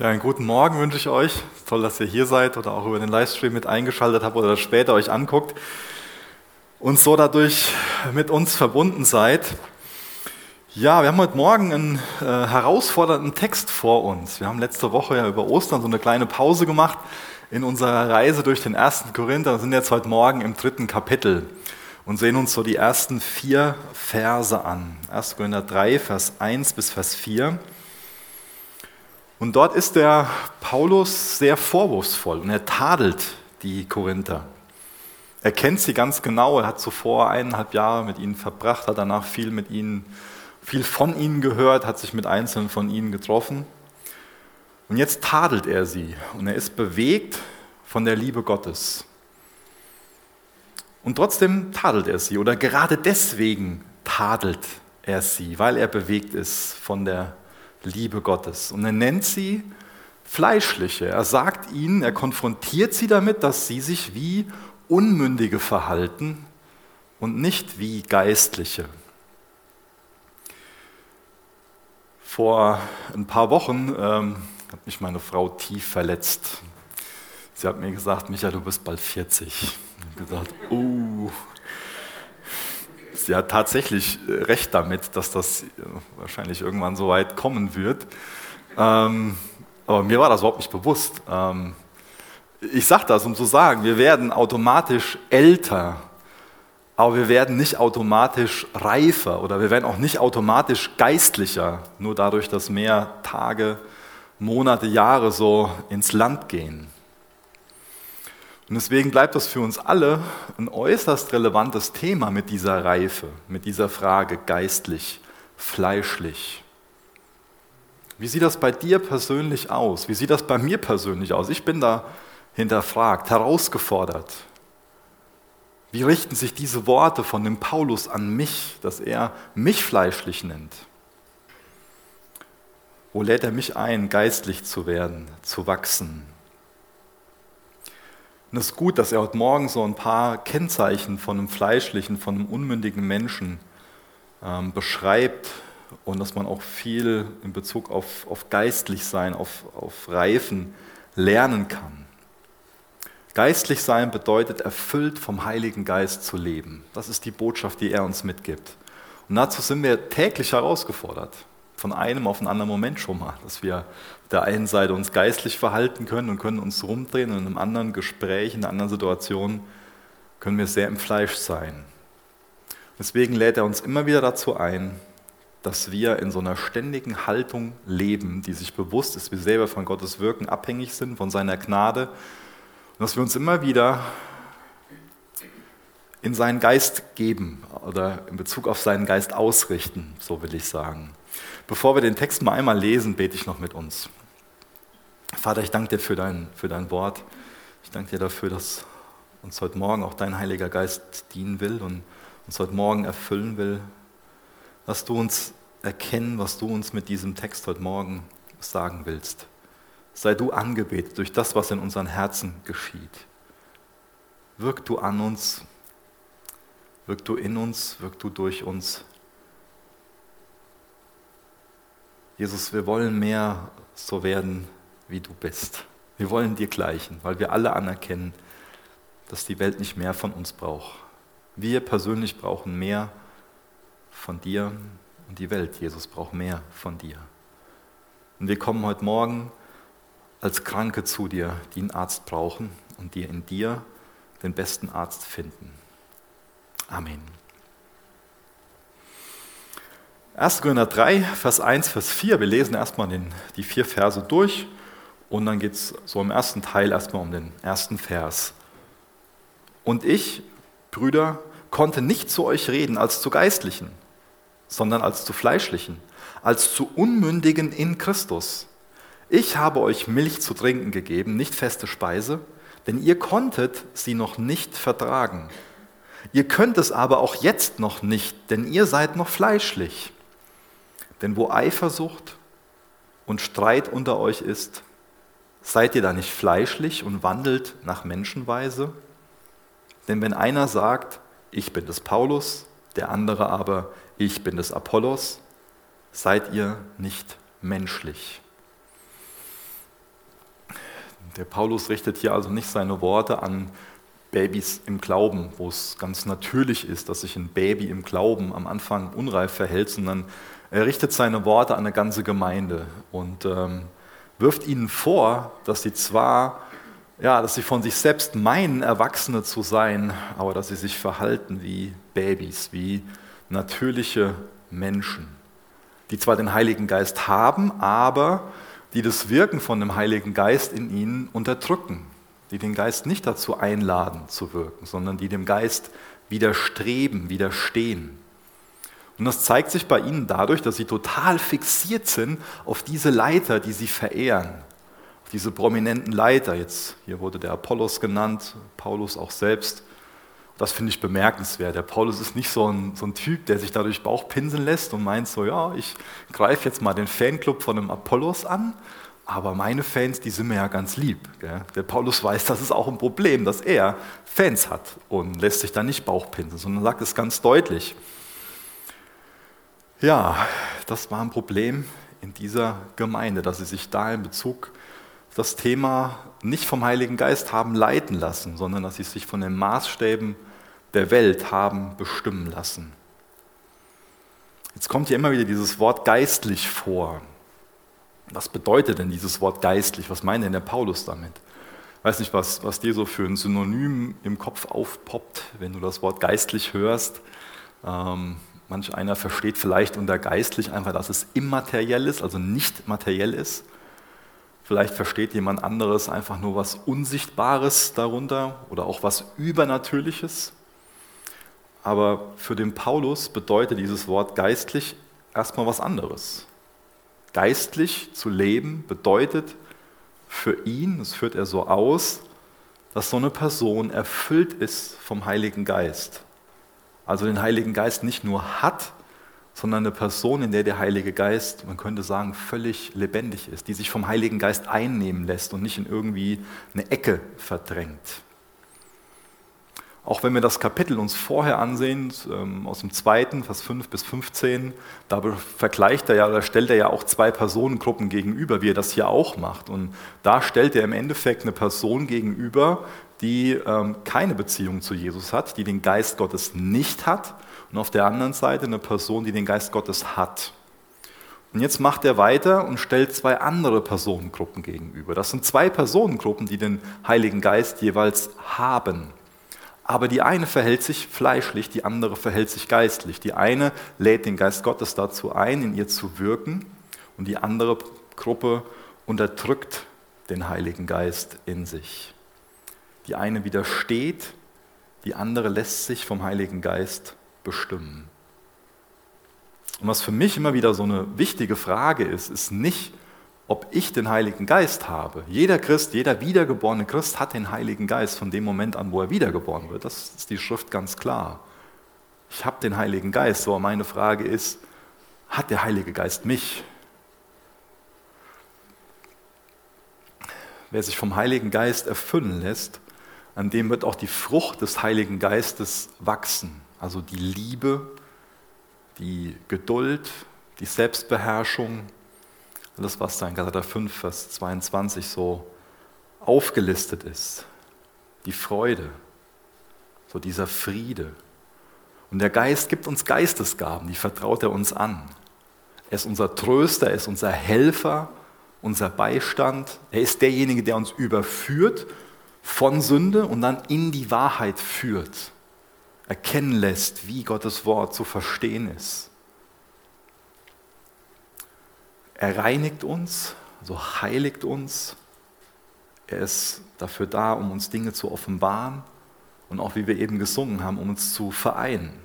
Ja, einen guten Morgen wünsche ich euch. Toll, dass ihr hier seid oder auch über den Livestream mit eingeschaltet habt oder später euch anguckt und so dadurch mit uns verbunden seid. Ja, wir haben heute Morgen einen äh, herausfordernden Text vor uns. Wir haben letzte Woche ja über Ostern so eine kleine Pause gemacht in unserer Reise durch den ersten Korinther und sind jetzt heute Morgen im dritten Kapitel und sehen uns so die ersten vier Verse an. 1. Korinther 3, Vers 1 bis Vers 4. Und dort ist der Paulus sehr vorwurfsvoll und er tadelt die Korinther. Er kennt sie ganz genau, er hat zuvor eineinhalb Jahre mit ihnen verbracht, hat danach viel mit ihnen, viel von ihnen gehört, hat sich mit einzelnen von ihnen getroffen. Und jetzt tadelt er sie und er ist bewegt von der Liebe Gottes. Und trotzdem tadelt er sie oder gerade deswegen tadelt er sie, weil er bewegt ist von der Liebe Gottes. Und er nennt sie Fleischliche. Er sagt ihnen, er konfrontiert sie damit, dass sie sich wie Unmündige verhalten und nicht wie Geistliche. Vor ein paar Wochen ähm, hat mich meine Frau tief verletzt. Sie hat mir gesagt, Micha, du bist bald 40. Ich habe gesagt, oh, hat tatsächlich äh, recht damit, dass das äh, wahrscheinlich irgendwann so weit kommen wird. Ähm, aber mir war das überhaupt nicht bewusst. Ähm, ich sage das, um zu sagen, wir werden automatisch älter, aber wir werden nicht automatisch reifer oder wir werden auch nicht automatisch geistlicher, nur dadurch, dass mehr Tage, Monate, Jahre so ins Land gehen. Und deswegen bleibt das für uns alle ein äußerst relevantes Thema mit dieser Reife, mit dieser Frage geistlich, fleischlich. Wie sieht das bei dir persönlich aus? Wie sieht das bei mir persönlich aus? Ich bin da hinterfragt, herausgefordert. Wie richten sich diese Worte von dem Paulus an mich, dass er mich fleischlich nennt? Wo lädt er mich ein, geistlich zu werden, zu wachsen? Und es ist gut, dass er heute Morgen so ein paar Kennzeichen von einem fleischlichen, von einem unmündigen Menschen ähm, beschreibt und dass man auch viel in Bezug auf, auf geistlich sein, auf, auf Reifen lernen kann. Geistlich sein bedeutet, erfüllt vom Heiligen Geist zu leben. Das ist die Botschaft, die er uns mitgibt. Und dazu sind wir täglich herausgefordert von einem auf einen anderen Moment schon mal, dass wir auf der einen Seite uns geistlich verhalten können und können uns rumdrehen und in einem anderen Gespräch, in einer anderen Situation können wir sehr im Fleisch sein. Deswegen lädt er uns immer wieder dazu ein, dass wir in so einer ständigen Haltung leben, die sich bewusst ist, wir selber von Gottes Wirken abhängig sind, von seiner Gnade und dass wir uns immer wieder in seinen Geist geben oder in Bezug auf seinen Geist ausrichten, so will ich sagen. Bevor wir den Text mal einmal lesen, bete ich noch mit uns. Vater, ich danke dir für dein, für dein Wort. Ich danke dir dafür, dass uns heute Morgen auch dein Heiliger Geist dienen will und uns heute Morgen erfüllen will. Lass du uns erkennen, was du uns mit diesem Text heute Morgen sagen willst. Sei du angebetet durch das, was in unseren Herzen geschieht. Wirk du an uns, wirk du in uns, wirk du durch uns. Jesus, wir wollen mehr so werden, wie du bist. Wir wollen dir gleichen, weil wir alle anerkennen, dass die Welt nicht mehr von uns braucht. Wir persönlich brauchen mehr von dir und die Welt, Jesus, braucht mehr von dir. Und wir kommen heute Morgen als Kranke zu dir, die einen Arzt brauchen und die in dir den besten Arzt finden. Amen. 1. Korinther 3, Vers 1, Vers 4. Wir lesen erstmal den, die vier Verse durch und dann geht es so im ersten Teil erstmal um den ersten Vers. Und ich, Brüder, konnte nicht zu euch reden als zu Geistlichen, sondern als zu Fleischlichen, als zu Unmündigen in Christus. Ich habe euch Milch zu trinken gegeben, nicht feste Speise, denn ihr konntet sie noch nicht vertragen. Ihr könnt es aber auch jetzt noch nicht, denn ihr seid noch fleischlich. Denn wo Eifersucht und Streit unter euch ist, seid ihr da nicht fleischlich und wandelt nach Menschenweise? Denn wenn einer sagt, ich bin des Paulus, der andere aber, ich bin des Apollos, seid ihr nicht menschlich. Der Paulus richtet hier also nicht seine Worte an Babys im Glauben, wo es ganz natürlich ist, dass sich ein Baby im Glauben am Anfang unreif verhält, sondern er richtet seine Worte an eine ganze Gemeinde und ähm, wirft ihnen vor, dass sie zwar, ja, dass sie von sich selbst meinen, Erwachsene zu sein, aber dass sie sich verhalten wie Babys, wie natürliche Menschen, die zwar den Heiligen Geist haben, aber die das Wirken von dem Heiligen Geist in ihnen unterdrücken die den Geist nicht dazu einladen zu wirken, sondern die dem Geist widerstreben, widerstehen. Und das zeigt sich bei ihnen dadurch, dass sie total fixiert sind auf diese Leiter, die sie verehren, auf diese prominenten Leiter. Jetzt hier wurde der Apollos genannt, Paulus auch selbst. Das finde ich bemerkenswert. Der Paulus ist nicht so ein, so ein Typ, der sich dadurch Bauch pinseln lässt und meint so, ja, ich greife jetzt mal den Fanclub von einem Apollos an, aber meine Fans, die sind mir ja ganz lieb. Gell? Der Paulus weiß, das ist auch ein Problem, dass er Fans hat und lässt sich da nicht Bauchpinseln, sondern sagt es ganz deutlich. Ja, das war ein Problem in dieser Gemeinde, dass sie sich da in Bezug auf das Thema nicht vom Heiligen Geist haben leiten lassen, sondern dass sie sich von den Maßstäben der Welt haben bestimmen lassen. Jetzt kommt hier immer wieder dieses Wort geistlich vor. Was bedeutet denn dieses Wort geistlich? Was meint denn der Paulus damit? Ich weiß nicht, was, was dir so für ein Synonym im Kopf aufpoppt, wenn du das Wort geistlich hörst. Ähm, manch einer versteht vielleicht unter geistlich einfach, dass es immateriell ist, also nicht materiell ist. Vielleicht versteht jemand anderes einfach nur was Unsichtbares darunter oder auch was Übernatürliches. Aber für den Paulus bedeutet dieses Wort geistlich erstmal was anderes. Geistlich zu leben bedeutet für ihn, das führt er so aus, dass so eine Person erfüllt ist vom Heiligen Geist. Also den Heiligen Geist nicht nur hat, sondern eine Person, in der der Heilige Geist, man könnte sagen, völlig lebendig ist, die sich vom Heiligen Geist einnehmen lässt und nicht in irgendwie eine Ecke verdrängt. Auch wenn wir das Kapitel uns vorher ansehen, ähm, aus dem zweiten, Vers 5 bis 15, da vergleicht er ja, da stellt er ja auch zwei Personengruppen gegenüber, wie er das hier auch macht. Und da stellt er im Endeffekt eine Person gegenüber, die ähm, keine Beziehung zu Jesus hat, die den Geist Gottes nicht hat. Und auf der anderen Seite eine Person, die den Geist Gottes hat. Und jetzt macht er weiter und stellt zwei andere Personengruppen gegenüber. Das sind zwei Personengruppen, die den Heiligen Geist jeweils haben. Aber die eine verhält sich fleischlich, die andere verhält sich geistlich. Die eine lädt den Geist Gottes dazu ein, in ihr zu wirken, und die andere Gruppe unterdrückt den Heiligen Geist in sich. Die eine widersteht, die andere lässt sich vom Heiligen Geist bestimmen. Und was für mich immer wieder so eine wichtige Frage ist, ist nicht, ob ich den Heiligen Geist habe. Jeder Christ, jeder wiedergeborene Christ hat den Heiligen Geist von dem Moment an, wo er wiedergeboren wird. Das ist die Schrift ganz klar. Ich habe den Heiligen Geist. So, meine Frage ist, hat der Heilige Geist mich? Wer sich vom Heiligen Geist erfüllen lässt, an dem wird auch die Frucht des Heiligen Geistes wachsen. Also die Liebe, die Geduld, die Selbstbeherrschung, das, was da in Galater 5, Vers 22 so aufgelistet ist. Die Freude, so dieser Friede. Und der Geist gibt uns Geistesgaben, die vertraut er uns an. Er ist unser Tröster, er ist unser Helfer, unser Beistand. Er ist derjenige, der uns überführt von Sünde und dann in die Wahrheit führt, erkennen lässt, wie Gottes Wort zu verstehen ist. Er reinigt uns, also heiligt uns. Er ist dafür da, um uns Dinge zu offenbaren und auch, wie wir eben gesungen haben, um uns zu vereinen.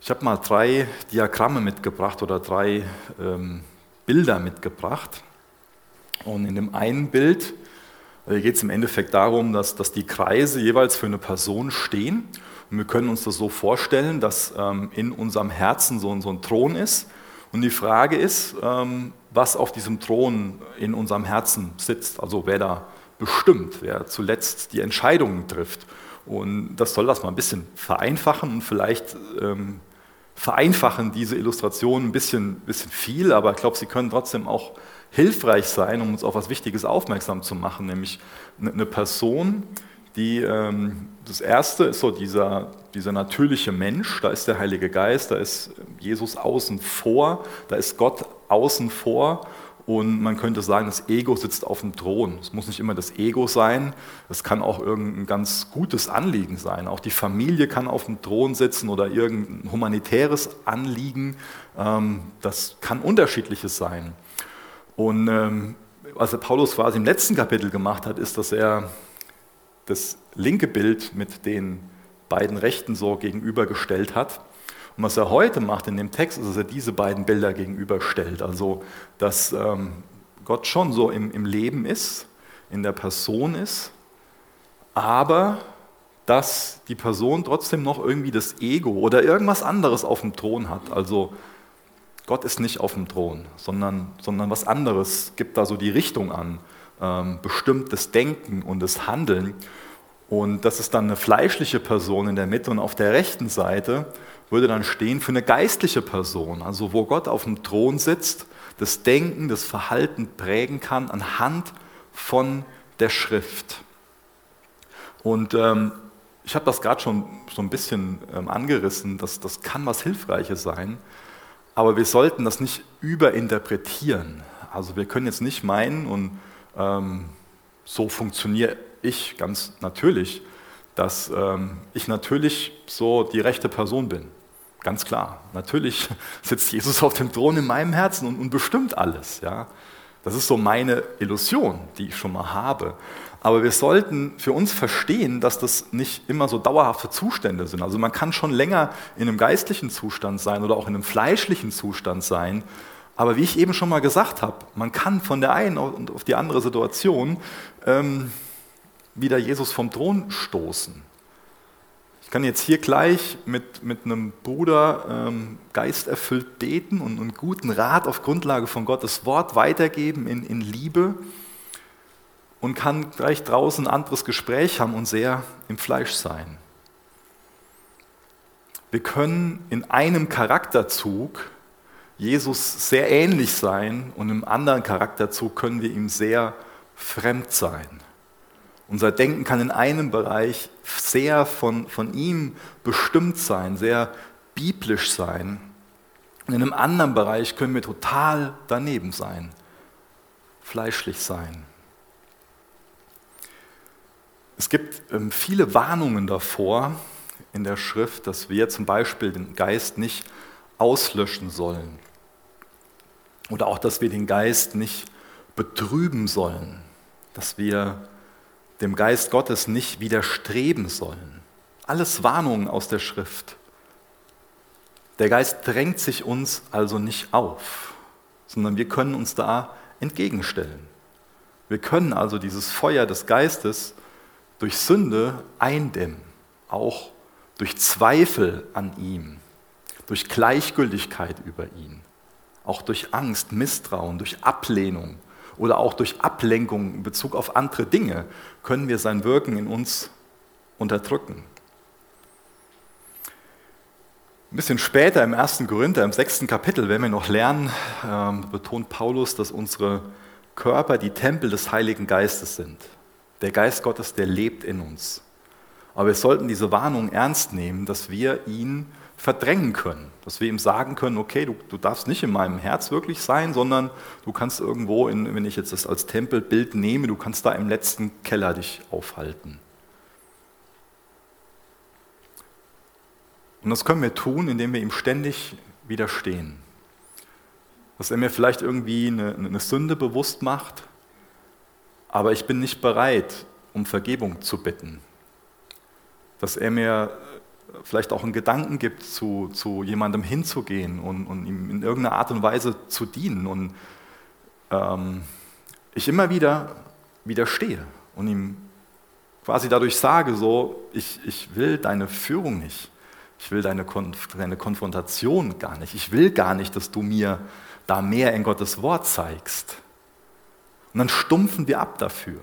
Ich habe mal drei Diagramme mitgebracht oder drei ähm, Bilder mitgebracht. Und in dem einen Bild äh, geht es im Endeffekt darum, dass, dass die Kreise jeweils für eine Person stehen und wir können uns das so vorstellen, dass ähm, in unserem Herzen so, so, ein Thron ist. Und die Frage ist, ähm, was auf diesem Thron in unserem Herzen sitzt, also wer da bestimmt, wer zuletzt die Entscheidungen trifft. Und das soll das mal ein bisschen vereinfachen und vielleicht ähm, vereinfachen diese Illustrationen ein bisschen, bisschen viel, aber ich glaube, sie können trotzdem auch hilfreich sein, um uns auf etwas Wichtiges aufmerksam zu machen, nämlich eine Person, die, ähm, das erste ist so dieser, dieser natürliche Mensch, da ist der Heilige Geist, da ist Jesus außen vor, da ist Gott außen vor und man könnte sagen, das Ego sitzt auf dem Thron. Es muss nicht immer das Ego sein, es kann auch irgendein ganz gutes Anliegen sein. Auch die Familie kann auf dem Thron sitzen oder irgendein humanitäres Anliegen. Ähm, das kann unterschiedliches sein. Und ähm, was Paulus quasi im letzten Kapitel gemacht hat, ist, dass er das linke Bild mit den beiden Rechten so gegenübergestellt hat. Und was er heute macht in dem Text, ist, dass er diese beiden Bilder gegenüberstellt. Also, dass ähm, Gott schon so im, im Leben ist, in der Person ist, aber dass die Person trotzdem noch irgendwie das Ego oder irgendwas anderes auf dem Thron hat. Also Gott ist nicht auf dem Thron, sondern, sondern was anderes gibt da so die Richtung an, ähm, bestimmt das Denken und das Handeln. Und das ist dann eine fleischliche Person in der Mitte und auf der rechten Seite würde dann stehen für eine geistliche Person, also wo Gott auf dem Thron sitzt, das Denken, das Verhalten prägen kann anhand von der Schrift. Und ähm, ich habe das gerade schon so ein bisschen ähm, angerissen, dass das kann was Hilfreiches sein, aber wir sollten das nicht überinterpretieren. Also wir können jetzt nicht meinen, und ähm, so funktioniere ich ganz natürlich, dass ähm, ich natürlich so die rechte Person bin. Ganz klar. Natürlich sitzt Jesus auf dem Thron in meinem Herzen und, und bestimmt alles. Ja? Das ist so meine Illusion, die ich schon mal habe. Aber wir sollten für uns verstehen, dass das nicht immer so dauerhafte Zustände sind. Also man kann schon länger in einem geistlichen Zustand sein oder auch in einem fleischlichen Zustand sein. Aber wie ich eben schon mal gesagt habe, man kann von der einen auf die andere Situation ähm, wieder Jesus vom Thron stoßen. Ich kann jetzt hier gleich mit, mit einem Bruder ähm, geisterfüllt beten und einen guten Rat auf Grundlage von Gottes Wort weitergeben in, in Liebe und kann gleich draußen ein anderes Gespräch haben und sehr im Fleisch sein. Wir können in einem Charakterzug Jesus sehr ähnlich sein und im anderen Charakterzug können wir ihm sehr fremd sein. Unser Denken kann in einem Bereich sehr von, von ihm bestimmt sein, sehr biblisch sein. Und in einem anderen Bereich können wir total daneben sein, fleischlich sein. Es gibt ähm, viele Warnungen davor in der Schrift, dass wir zum Beispiel den Geist nicht auslöschen sollen. Oder auch, dass wir den Geist nicht betrüben sollen, dass wir dem Geist Gottes nicht widerstreben sollen. Alles Warnungen aus der Schrift. Der Geist drängt sich uns also nicht auf, sondern wir können uns da entgegenstellen. Wir können also dieses Feuer des Geistes durch Sünde eindämmen, auch durch Zweifel an ihm, durch Gleichgültigkeit über ihn, auch durch Angst, Misstrauen, durch Ablehnung oder auch durch Ablenkung in Bezug auf andere Dinge können wir sein Wirken in uns unterdrücken. Ein bisschen später im 1. Korinther, im sechsten Kapitel, werden wir noch lernen, ähm, betont Paulus, dass unsere Körper die Tempel des Heiligen Geistes sind. Der Geist Gottes, der lebt in uns. Aber wir sollten diese Warnung ernst nehmen, dass wir ihn verdrängen können. Dass wir ihm sagen können, okay, du, du darfst nicht in meinem Herz wirklich sein, sondern du kannst irgendwo, in, wenn ich jetzt das als Tempelbild nehme, du kannst da im letzten Keller dich aufhalten. Und das können wir tun, indem wir ihm ständig widerstehen. Dass er mir vielleicht irgendwie eine, eine Sünde bewusst macht, aber ich bin nicht bereit, um Vergebung zu bitten. Dass er mir vielleicht auch einen Gedanken gibt, zu, zu jemandem hinzugehen und, und, ihm in irgendeiner Art und Weise zu dienen. Und ähm, ich immer wieder widerstehe und ihm quasi dadurch sage, so, ich, ich will deine Führung nicht. Ich will deine, Konf deine Konfrontation gar nicht. Ich will gar nicht, dass du mir da mehr in Gottes Wort zeigst. Und dann stumpfen wir ab dafür.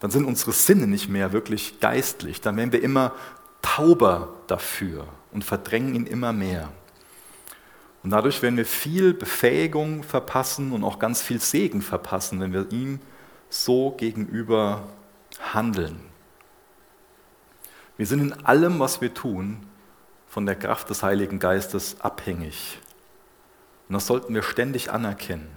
Dann sind unsere Sinne nicht mehr wirklich geistlich. Dann werden wir immer tauber dafür und verdrängen ihn immer mehr. Und dadurch werden wir viel Befähigung verpassen und auch ganz viel Segen verpassen, wenn wir ihm so gegenüber handeln. Wir sind in allem, was wir tun, von der Kraft des Heiligen Geistes abhängig. Und das sollten wir ständig anerkennen.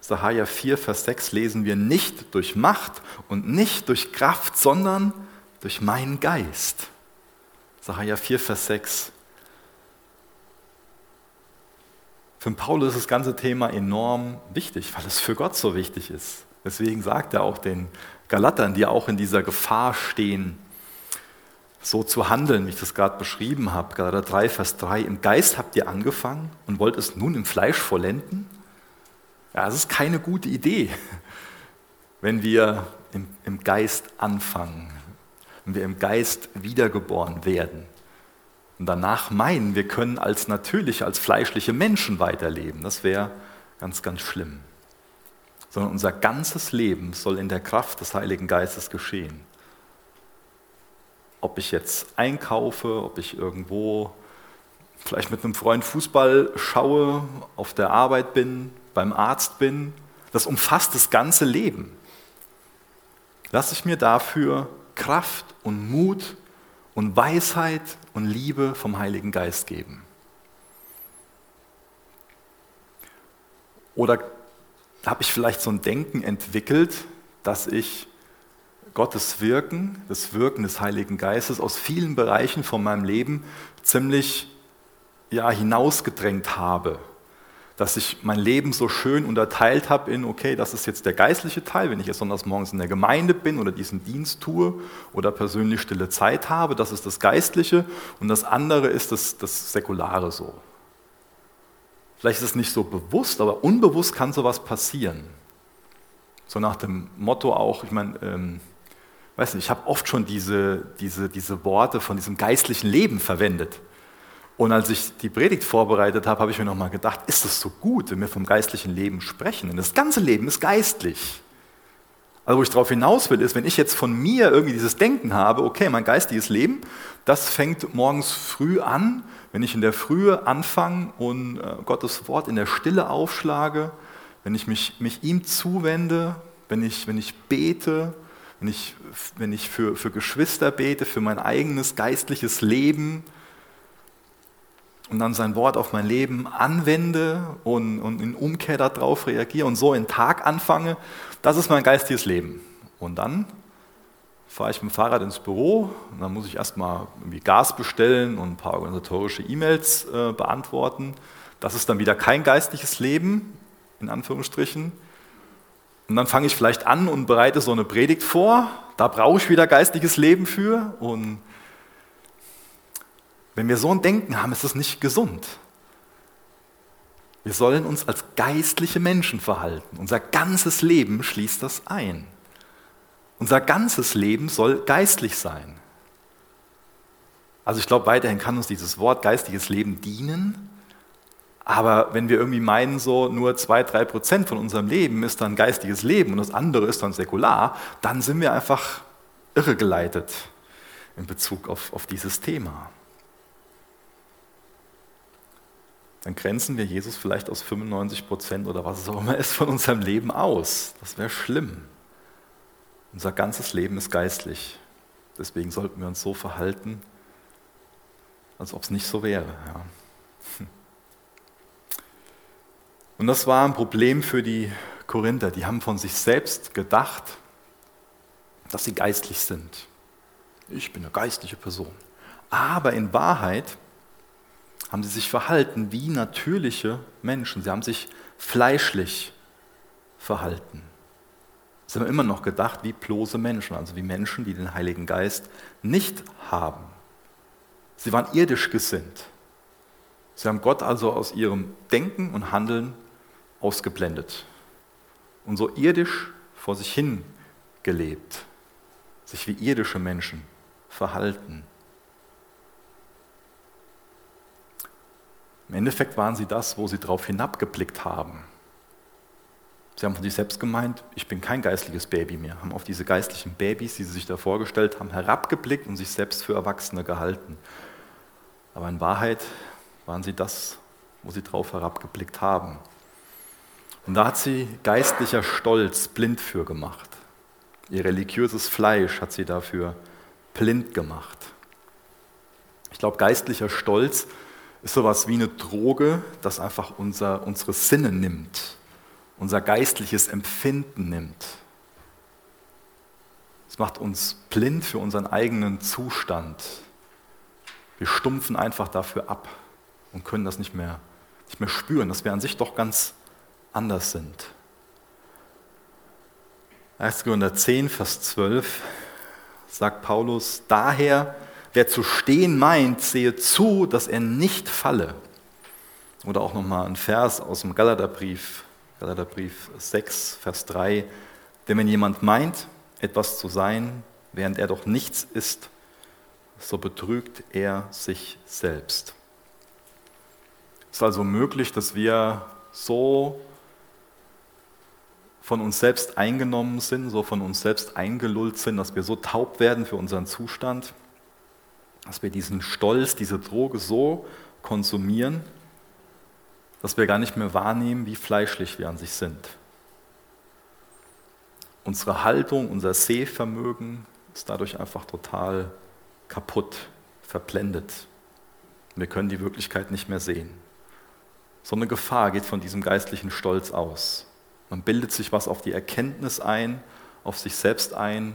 Sacharja 4, Vers 6 lesen wir nicht durch Macht und nicht durch Kraft, sondern durch meinen Geist. Sacharja 4, Vers 6. Für Paulus ist das ganze Thema enorm wichtig, weil es für Gott so wichtig ist. Deswegen sagt er auch den Galatern, die auch in dieser Gefahr stehen, so zu handeln, wie ich das gerade beschrieben habe. Galater 3, Vers 3. Im Geist habt ihr angefangen und wollt es nun im Fleisch vollenden? Ja, das ist keine gute Idee, wenn wir im, im Geist anfangen, wenn wir im Geist wiedergeboren werden und danach meinen, wir können als natürliche, als fleischliche Menschen weiterleben. Das wäre ganz, ganz schlimm. Sondern unser ganzes Leben soll in der Kraft des Heiligen Geistes geschehen. Ob ich jetzt einkaufe, ob ich irgendwo vielleicht mit einem Freund Fußball schaue, auf der Arbeit bin, beim Arzt bin, das umfasst das ganze Leben. Lass ich mir dafür Kraft und Mut und Weisheit und Liebe vom Heiligen Geist geben. Oder habe ich vielleicht so ein Denken entwickelt, dass ich Gottes Wirken, das Wirken des Heiligen Geistes aus vielen Bereichen von meinem Leben ziemlich ja, hinausgedrängt habe dass ich mein Leben so schön unterteilt habe in, okay, das ist jetzt der geistliche Teil, wenn ich jetzt sonntags morgens in der Gemeinde bin oder diesen Dienst tue oder persönlich stille Zeit habe, das ist das Geistliche und das andere ist das, das Säkulare so. Vielleicht ist es nicht so bewusst, aber unbewusst kann sowas passieren. So nach dem Motto auch, ich meine, ähm, weiß nicht, ich habe oft schon diese, diese, diese Worte von diesem geistlichen Leben verwendet. Und als ich die Predigt vorbereitet habe, habe ich mir nochmal gedacht, ist es so gut, wenn wir vom geistlichen Leben sprechen? Denn das ganze Leben ist geistlich. Also wo ich darauf hinaus will, ist, wenn ich jetzt von mir irgendwie dieses Denken habe, okay, mein geistiges Leben, das fängt morgens früh an, wenn ich in der Frühe anfange und äh, Gottes Wort in der Stille aufschlage, wenn ich mich, mich ihm zuwende, wenn ich, wenn ich bete, wenn ich, wenn ich für, für Geschwister bete, für mein eigenes geistliches Leben, und dann sein Wort auf mein Leben anwende und, und in Umkehr darauf reagiere und so in Tag anfange, das ist mein geistiges Leben. Und dann fahre ich mit dem Fahrrad ins Büro und dann muss ich erstmal irgendwie Gas bestellen und ein paar organisatorische E-Mails äh, beantworten. Das ist dann wieder kein geistliches Leben, in Anführungsstrichen. Und dann fange ich vielleicht an und bereite so eine Predigt vor. Da brauche ich wieder geistliches Leben für und wenn wir so ein Denken haben, ist es nicht gesund. Wir sollen uns als geistliche Menschen verhalten. Unser ganzes Leben schließt das ein. Unser ganzes Leben soll geistlich sein. Also ich glaube, weiterhin kann uns dieses Wort geistliches Leben dienen. Aber wenn wir irgendwie meinen, so nur zwei, drei Prozent von unserem Leben ist dann geistiges Leben und das andere ist dann säkular, dann sind wir einfach irregeleitet in Bezug auf, auf dieses Thema. Dann grenzen wir Jesus vielleicht aus 95 Prozent oder was es auch immer ist von unserem Leben aus. Das wäre schlimm. Unser ganzes Leben ist geistlich. Deswegen sollten wir uns so verhalten, als ob es nicht so wäre. Ja. Und das war ein Problem für die Korinther. Die haben von sich selbst gedacht, dass sie geistlich sind. Ich bin eine geistliche Person. Aber in Wahrheit haben sie sich verhalten wie natürliche Menschen. Sie haben sich fleischlich verhalten. Sie haben immer noch gedacht wie bloße Menschen, also wie Menschen, die den Heiligen Geist nicht haben. Sie waren irdisch gesinnt. Sie haben Gott also aus ihrem Denken und Handeln ausgeblendet und so irdisch vor sich hin gelebt, sich wie irdische Menschen verhalten. Im Endeffekt waren sie das, wo sie darauf hinabgeblickt haben. Sie haben von sich selbst gemeint, ich bin kein geistliches Baby mehr, haben auf diese geistlichen Babys, die sie sich da vorgestellt haben, herabgeblickt und sich selbst für Erwachsene gehalten. Aber in Wahrheit waren sie das, wo sie drauf herabgeblickt haben. Und da hat sie geistlicher Stolz blind für gemacht. Ihr religiöses Fleisch hat sie dafür blind gemacht. Ich glaube, geistlicher Stolz ist sowas wie eine Droge, das einfach unser, unsere Sinne nimmt, unser geistliches Empfinden nimmt. Es macht uns blind für unseren eigenen Zustand. Wir stumpfen einfach dafür ab und können das nicht mehr, nicht mehr spüren, dass wir an sich doch ganz anders sind. 1. Korinther 10, Vers 12 sagt Paulus, daher, wer zu stehen meint, sehe zu, dass er nicht falle. Oder auch nochmal ein Vers aus dem Galaterbrief, Galaterbrief 6, Vers 3, denn wenn jemand meint, etwas zu sein, während er doch nichts ist, so betrügt er sich selbst. Es ist also möglich, dass wir so von uns selbst eingenommen sind, so von uns selbst eingelullt sind, dass wir so taub werden für unseren Zustand, dass wir diesen Stolz, diese Droge so konsumieren, dass wir gar nicht mehr wahrnehmen, wie fleischlich wir an sich sind. Unsere Haltung, unser Sehvermögen ist dadurch einfach total kaputt, verblendet. Wir können die Wirklichkeit nicht mehr sehen. So eine Gefahr geht von diesem geistlichen Stolz aus. Man bildet sich was auf die Erkenntnis ein, auf sich selbst ein.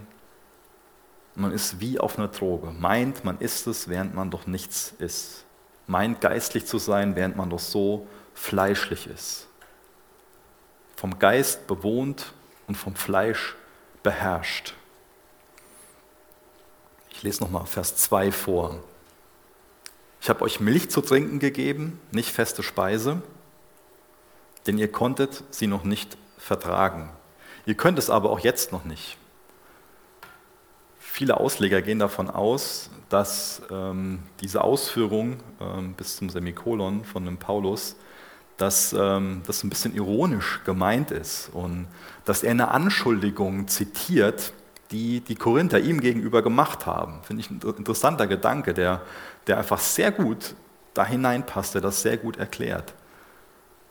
Man ist wie auf einer Droge. Meint, man ist es, während man doch nichts ist. Meint, geistlich zu sein, während man doch so fleischlich ist. Vom Geist bewohnt und vom Fleisch beherrscht. Ich lese nochmal Vers 2 vor. Ich habe euch Milch zu trinken gegeben, nicht feste Speise, denn ihr konntet sie noch nicht vertragen. Ihr könnt es aber auch jetzt noch nicht. Viele Ausleger gehen davon aus, dass ähm, diese Ausführung ähm, bis zum Semikolon von dem Paulus, dass ähm, das ein bisschen ironisch gemeint ist und dass er eine Anschuldigung zitiert, die die Korinther ihm gegenüber gemacht haben. Finde ich ein interessanter Gedanke, der, der einfach sehr gut da hineinpasst, der das sehr gut erklärt.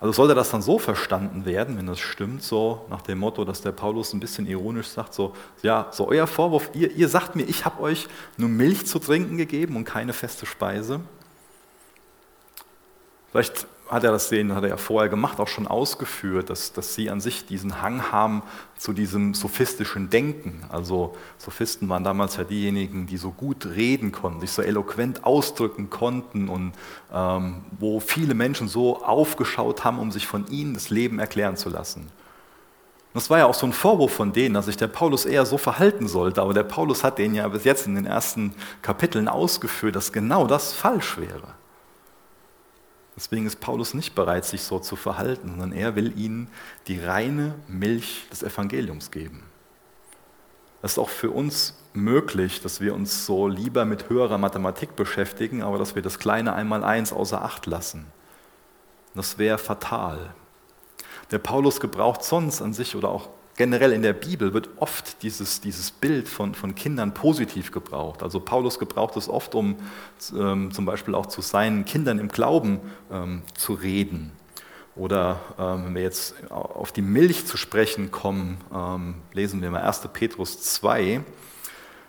Also sollte das dann so verstanden werden, wenn das stimmt, so nach dem Motto, dass der Paulus ein bisschen ironisch sagt, so, ja, so euer Vorwurf, ihr, ihr sagt mir, ich habe euch nur Milch zu trinken gegeben und keine feste Speise. Vielleicht hat er das sehen, hat er ja vorher gemacht, auch schon ausgeführt, dass, dass sie an sich diesen Hang haben zu diesem sophistischen Denken. Also Sophisten waren damals ja diejenigen, die so gut reden konnten, sich so eloquent ausdrücken konnten und ähm, wo viele Menschen so aufgeschaut haben, um sich von ihnen das Leben erklären zu lassen. das war ja auch so ein Vorwurf von denen, dass sich der Paulus eher so verhalten sollte, aber der Paulus hat denen ja bis jetzt in den ersten Kapiteln ausgeführt, dass genau das falsch wäre. Deswegen ist Paulus nicht bereit, sich so zu verhalten, sondern er will ihnen die reine Milch des Evangeliums geben. Es ist auch für uns möglich, dass wir uns so lieber mit höherer Mathematik beschäftigen, aber dass wir das kleine Einmaleins außer Acht lassen. Das wäre fatal. Der Paulus gebraucht sonst an sich oder auch generell in der Bibel wird oft dieses, dieses Bild von, von Kindern positiv gebraucht. Also Paulus gebraucht es oft, um ähm, zum Beispiel auch zu seinen Kindern im Glauben ähm, zu reden. Oder ähm, wenn wir jetzt auf die Milch zu sprechen kommen, ähm, lesen wir mal 1. Petrus 2.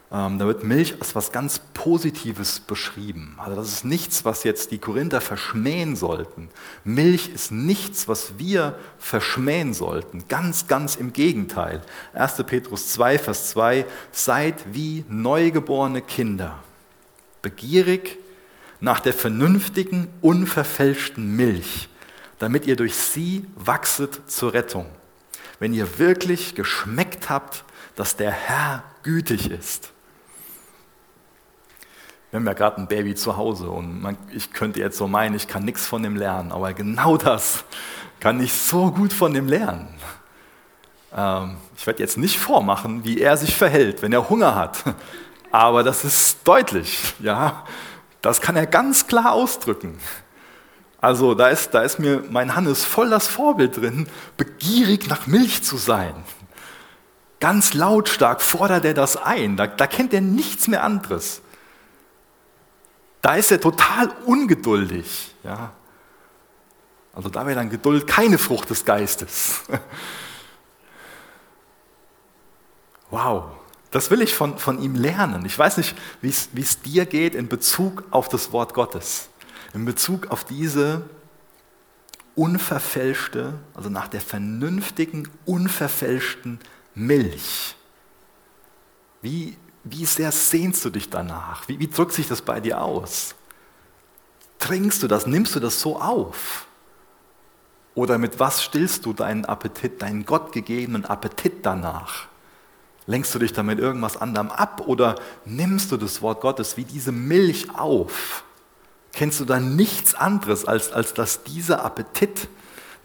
Ähm, da wird Milch als was ganz Positives beschrieben. Also das ist nichts, was jetzt die Korinther verschmähen sollten. Milch ist nichts, was wir verschmähen sollten. Ganz, ganz im Gegenteil. 1. Petrus 2, Vers 2, seid wie neugeborene Kinder, begierig nach der vernünftigen, unverfälschten Milch, damit ihr durch sie wachset zur Rettung. Wenn ihr wirklich geschmeckt habt, dass der Herr gütig ist wir haben ja gerade ein Baby zu Hause und man, ich könnte jetzt so meinen, ich kann nichts von dem lernen, aber genau das kann ich so gut von dem lernen. Ähm, ich werde jetzt nicht vormachen, wie er sich verhält, wenn er Hunger hat, aber das ist deutlich, ja, das kann er ganz klar ausdrücken. Also da ist, da ist mir mein Hannes voll das Vorbild drin, begierig nach Milch zu sein. Ganz lautstark fordert er das ein, da, da kennt er nichts mehr anderes. Da ist er total ungeduldig. Ja. Also da wäre dann Geduld keine Frucht des Geistes. Wow, das will ich von, von ihm lernen. Ich weiß nicht, wie es dir geht in Bezug auf das Wort Gottes, in Bezug auf diese unverfälschte, also nach der vernünftigen, unverfälschten Milch. Wie, wie sehr sehnst du dich danach? Wie, wie drückt sich das bei dir aus? Trinkst du das? Nimmst du das so auf? Oder mit was stillst du deinen Appetit, deinen gottgegebenen Appetit danach? Lenkst du dich damit irgendwas anderem ab oder nimmst du das Wort Gottes wie diese Milch auf? Kennst du da nichts anderes, als, als dass dieser Appetit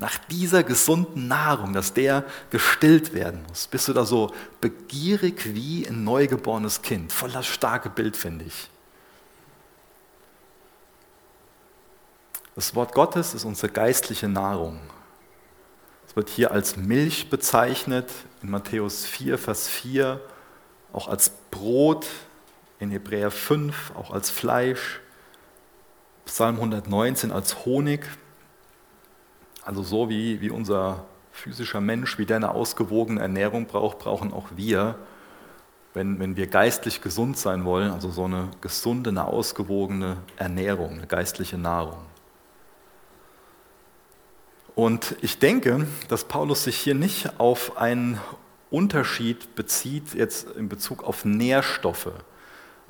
nach dieser gesunden Nahrung, dass der gestillt werden muss? Bist du da so begierig wie ein neugeborenes Kind? Voller starke Bild, finde ich. Das Wort Gottes ist unsere geistliche Nahrung. Es wird hier als Milch bezeichnet, in Matthäus 4, Vers 4, auch als Brot, in Hebräer 5 auch als Fleisch, Psalm 119 als Honig. Also so wie, wie unser physischer Mensch, wie der eine ausgewogene Ernährung braucht, brauchen auch wir, wenn, wenn wir geistlich gesund sein wollen, also so eine gesunde, eine ausgewogene Ernährung, eine geistliche Nahrung. Und ich denke, dass Paulus sich hier nicht auf einen Unterschied bezieht, jetzt in Bezug auf Nährstoffe.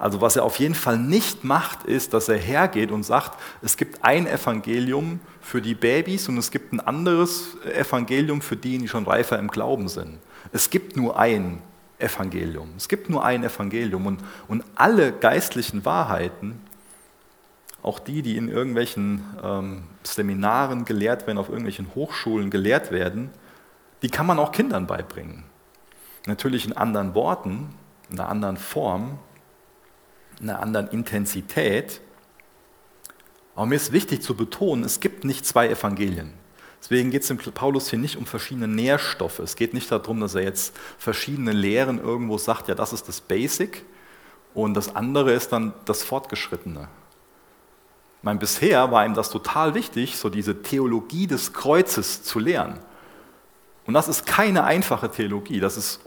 Also was er auf jeden Fall nicht macht, ist, dass er hergeht und sagt, es gibt ein Evangelium für die Babys und es gibt ein anderes Evangelium für die, die schon reifer im Glauben sind. Es gibt nur ein Evangelium. Es gibt nur ein Evangelium und, und alle geistlichen Wahrheiten auch die, die in irgendwelchen ähm, Seminaren gelehrt werden, auf irgendwelchen Hochschulen gelehrt werden, die kann man auch Kindern beibringen. Natürlich in anderen Worten, in einer anderen Form, einer anderen Intensität. Aber mir ist wichtig zu betonen, es gibt nicht zwei Evangelien. Deswegen geht es dem Paulus hier nicht um verschiedene Nährstoffe. Es geht nicht darum, dass er jetzt verschiedene Lehren irgendwo sagt, ja, das ist das Basic und das andere ist dann das Fortgeschrittene. Mein bisher war ihm das total wichtig, so diese Theologie des Kreuzes zu lernen. Und das ist keine einfache Theologie, das, ist,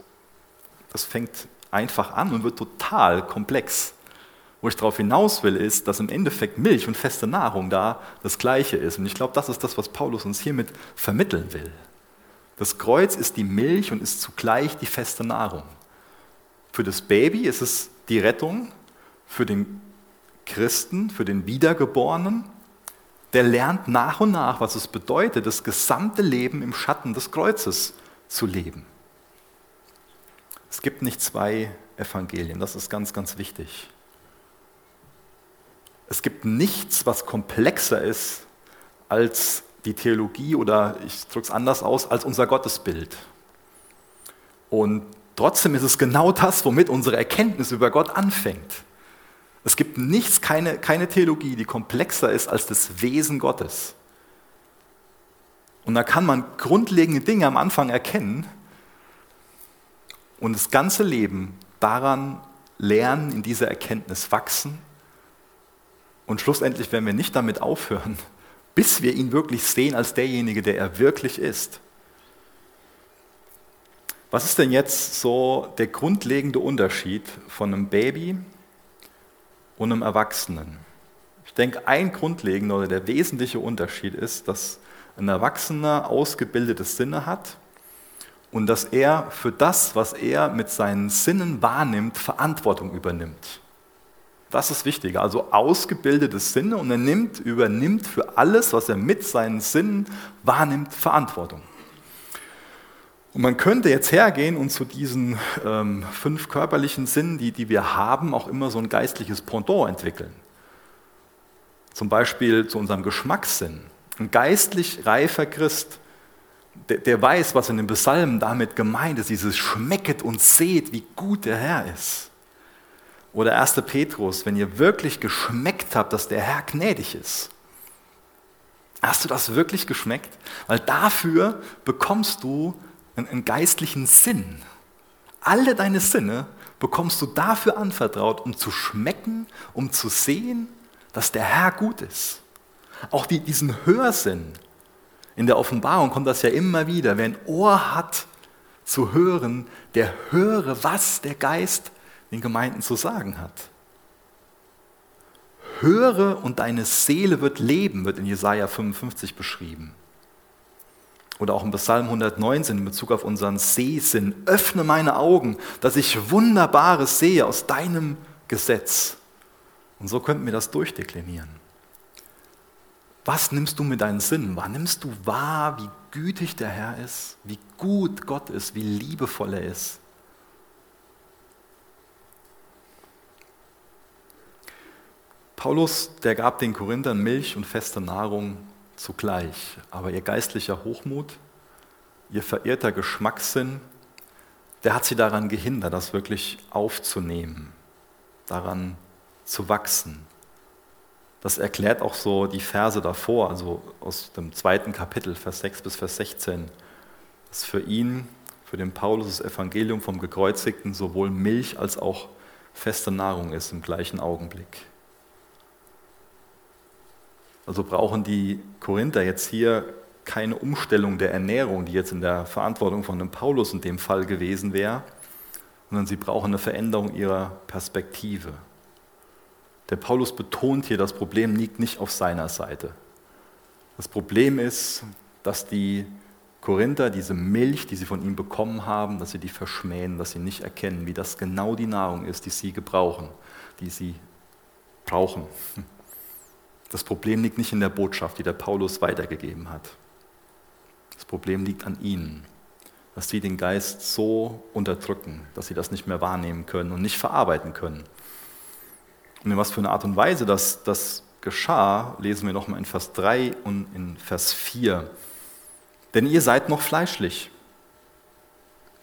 das fängt einfach an und wird total komplex. Wo ich darauf hinaus will, ist, dass im Endeffekt Milch und feste Nahrung da das Gleiche ist. Und ich glaube, das ist das, was Paulus uns hiermit vermitteln will. Das Kreuz ist die Milch und ist zugleich die feste Nahrung. Für das Baby ist es die Rettung, für den Christen, für den Wiedergeborenen, der lernt nach und nach, was es bedeutet, das gesamte Leben im Schatten des Kreuzes zu leben. Es gibt nicht zwei Evangelien, das ist ganz, ganz wichtig. Es gibt nichts, was komplexer ist als die Theologie oder ich drücke es anders aus, als unser Gottesbild. Und trotzdem ist es genau das, womit unsere Erkenntnis über Gott anfängt. Es gibt nichts, keine, keine Theologie, die komplexer ist als das Wesen Gottes. Und da kann man grundlegende Dinge am Anfang erkennen und das ganze Leben daran lernen, in dieser Erkenntnis wachsen. Und schlussendlich werden wir nicht damit aufhören, bis wir ihn wirklich sehen als derjenige, der er wirklich ist. Was ist denn jetzt so der grundlegende Unterschied von einem Baby und einem Erwachsenen. Ich denke, ein grundlegender oder der wesentliche Unterschied ist, dass ein Erwachsener ausgebildete Sinne hat und dass er für das, was er mit seinen Sinnen wahrnimmt, Verantwortung übernimmt. Das ist wichtig. Also ausgebildete Sinne und er nimmt, übernimmt für alles, was er mit seinen Sinnen wahrnimmt, Verantwortung. Und man könnte jetzt hergehen und zu diesen ähm, fünf körperlichen Sinnen, die, die wir haben, auch immer so ein geistliches Pendant entwickeln. Zum Beispiel zu unserem Geschmackssinn. Ein geistlich reifer Christ, der, der weiß, was in den Psalmen damit gemeint ist, dieses schmecket und seht, wie gut der Herr ist. Oder 1. Petrus, wenn ihr wirklich geschmeckt habt, dass der Herr gnädig ist. Hast du das wirklich geschmeckt? Weil dafür bekommst du einen geistlichen Sinn. Alle deine Sinne bekommst du dafür anvertraut, um zu schmecken, um zu sehen, dass der Herr gut ist. Auch die, diesen Hörsinn, In der Offenbarung kommt das ja immer wieder. Wer ein Ohr hat zu hören, der höre, was der Geist den Gemeinden zu sagen hat. Höre und deine Seele wird leben, wird in Jesaja 55 beschrieben. Oder auch im Psalm 119 in Bezug auf unseren Sehsinn. Öffne meine Augen, dass ich Wunderbares sehe aus deinem Gesetz. Und so könnten wir das durchdeklinieren. Was nimmst du mit deinen Sinnen wahr? Nimmst du wahr, wie gütig der Herr ist, wie gut Gott ist, wie liebevoll er ist? Paulus, der gab den Korinthern Milch und feste Nahrung zugleich, aber ihr geistlicher Hochmut, ihr verirrter Geschmackssinn, der hat sie daran gehindert, das wirklich aufzunehmen, daran zu wachsen. Das erklärt auch so die Verse davor, also aus dem zweiten Kapitel, Vers 6 bis Vers 16, dass für ihn, für den Paulus das Evangelium vom Gekreuzigten sowohl Milch als auch feste Nahrung ist im gleichen Augenblick. Also brauchen die Korinther jetzt hier keine Umstellung der Ernährung, die jetzt in der Verantwortung von dem Paulus in dem Fall gewesen wäre, sondern sie brauchen eine Veränderung ihrer Perspektive. Der Paulus betont hier, das Problem liegt nicht auf seiner Seite. Das Problem ist, dass die Korinther diese Milch, die sie von ihm bekommen haben, dass sie die verschmähen, dass sie nicht erkennen, wie das genau die Nahrung ist, die sie gebrauchen, die sie brauchen. Das Problem liegt nicht in der Botschaft, die der Paulus weitergegeben hat. Das Problem liegt an ihnen, dass sie den Geist so unterdrücken, dass sie das nicht mehr wahrnehmen können und nicht verarbeiten können. Und in was für eine Art und Weise das, das geschah, lesen wir nochmal in Vers 3 und in Vers 4. Denn ihr seid noch fleischlich.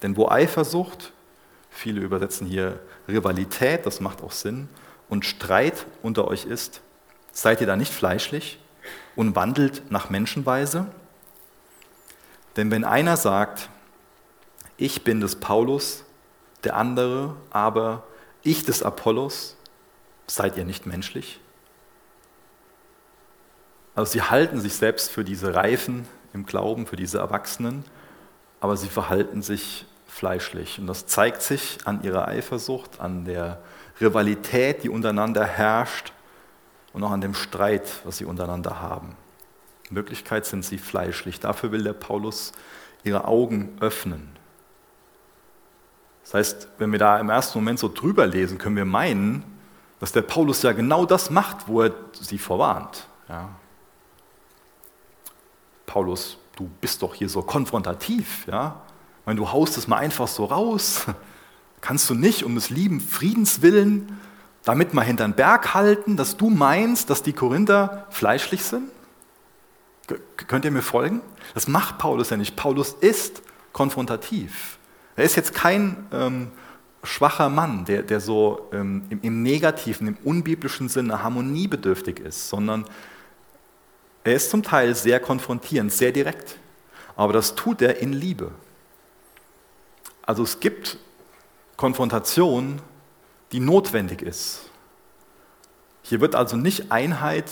Denn wo Eifersucht, viele übersetzen hier Rivalität, das macht auch Sinn, und Streit unter euch ist, Seid ihr da nicht fleischlich und wandelt nach Menschenweise? Denn wenn einer sagt, ich bin des Paulus, der andere aber ich des Apollos, seid ihr nicht menschlich? Also sie halten sich selbst für diese Reifen im Glauben, für diese Erwachsenen, aber sie verhalten sich fleischlich. Und das zeigt sich an ihrer Eifersucht, an der Rivalität, die untereinander herrscht und auch an dem Streit, was sie untereinander haben. In Wirklichkeit sind sie fleischlich. Dafür will der Paulus ihre Augen öffnen. Das heißt, wenn wir da im ersten Moment so drüber lesen, können wir meinen, dass der Paulus ja genau das macht, wo er sie vorwarnt. Ja. Paulus, du bist doch hier so konfrontativ. Ja? Ich meine, du haust es mal einfach so raus. Kannst du nicht um des lieben Friedens willen damit mal hinter den Berg halten, dass du meinst, dass die Korinther fleischlich sind? Könnt ihr mir folgen? Das macht Paulus ja nicht. Paulus ist konfrontativ. Er ist jetzt kein ähm, schwacher Mann, der, der so ähm, im, im negativen, im unbiblischen Sinne harmoniebedürftig ist, sondern er ist zum Teil sehr konfrontierend, sehr direkt. Aber das tut er in Liebe. Also es gibt Konfrontation die notwendig ist. Hier wird also nicht Einheit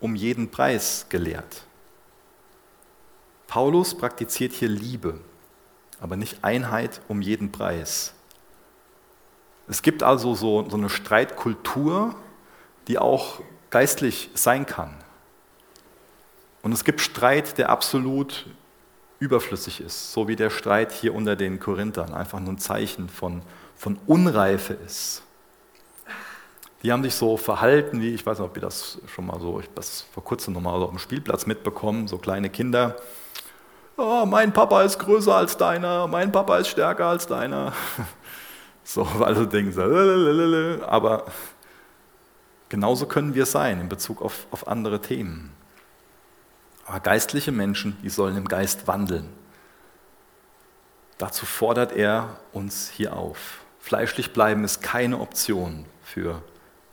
um jeden Preis gelehrt. Paulus praktiziert hier Liebe, aber nicht Einheit um jeden Preis. Es gibt also so, so eine Streitkultur, die auch geistlich sein kann. Und es gibt Streit, der absolut überflüssig ist, so wie der Streit hier unter den Korinthern einfach nur ein Zeichen von, von Unreife ist. Die haben sich so verhalten, wie, ich weiß nicht, ob ihr das schon mal so, ich habe das vor kurzem nochmal so auf dem Spielplatz mitbekommen, so kleine Kinder. Oh, mein Papa ist größer als deiner, mein Papa ist stärker als deiner. So, also denken sie, aber genauso können wir sein in Bezug auf, auf andere Themen. Aber geistliche Menschen, die sollen im Geist wandeln. Dazu fordert er uns hier auf. Fleischlich bleiben ist keine Option für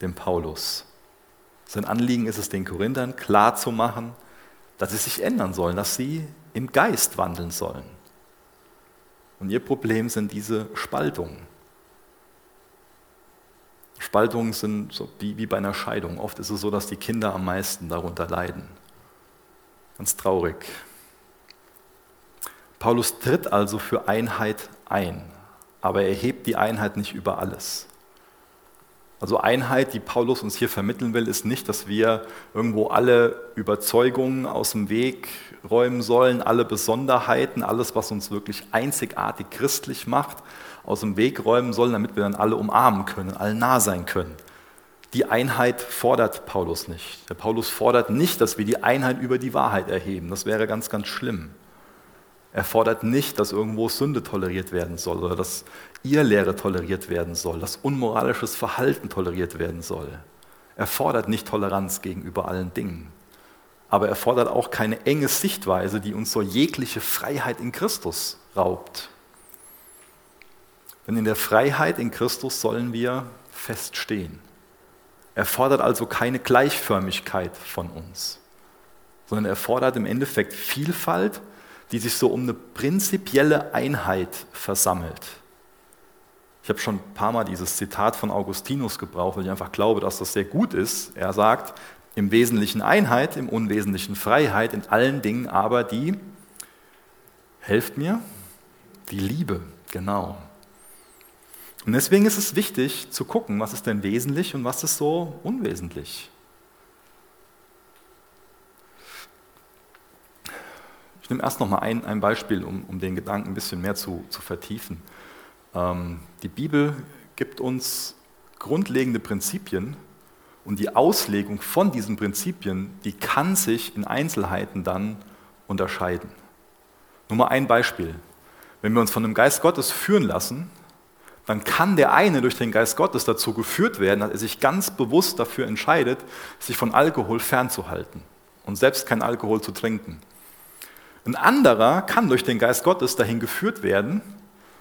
dem Paulus. Sein Anliegen ist es, den Korinthern klarzumachen, dass sie sich ändern sollen, dass sie im Geist wandeln sollen. Und ihr Problem sind diese Spaltungen. Spaltungen sind so wie, wie bei einer Scheidung. Oft ist es so, dass die Kinder am meisten darunter leiden. Ganz traurig. Paulus tritt also für Einheit ein, aber er hebt die Einheit nicht über alles. Also Einheit, die Paulus uns hier vermitteln will, ist nicht, dass wir irgendwo alle Überzeugungen aus dem Weg räumen sollen, alle Besonderheiten, alles, was uns wirklich einzigartig christlich macht, aus dem Weg räumen sollen, damit wir dann alle umarmen können, allen nah sein können. Die Einheit fordert Paulus nicht. Der Paulus fordert nicht, dass wir die Einheit über die Wahrheit erheben. Das wäre ganz, ganz schlimm. Er fordert nicht, dass irgendwo Sünde toleriert werden soll oder dass Irrlehre toleriert werden soll, dass unmoralisches Verhalten toleriert werden soll. Er fordert nicht Toleranz gegenüber allen Dingen. Aber er fordert auch keine enge Sichtweise, die uns so jegliche Freiheit in Christus raubt. Denn in der Freiheit in Christus sollen wir feststehen. Er fordert also keine Gleichförmigkeit von uns, sondern er fordert im Endeffekt Vielfalt die sich so um eine prinzipielle Einheit versammelt. Ich habe schon ein paar Mal dieses Zitat von Augustinus gebraucht, weil ich einfach glaube, dass das sehr gut ist. Er sagt, im Wesentlichen Einheit, im Unwesentlichen Freiheit, in allen Dingen aber die, helft mir, die Liebe, genau. Und deswegen ist es wichtig zu gucken, was ist denn wesentlich und was ist so unwesentlich. Ich nehme erst noch mal ein, ein Beispiel, um, um den Gedanken ein bisschen mehr zu, zu vertiefen. Ähm, die Bibel gibt uns grundlegende Prinzipien und die Auslegung von diesen Prinzipien, die kann sich in Einzelheiten dann unterscheiden. Nur mal ein Beispiel. Wenn wir uns von dem Geist Gottes führen lassen, dann kann der eine durch den Geist Gottes dazu geführt werden, dass er sich ganz bewusst dafür entscheidet, sich von Alkohol fernzuhalten und selbst kein Alkohol zu trinken. Ein anderer kann durch den Geist Gottes dahin geführt werden,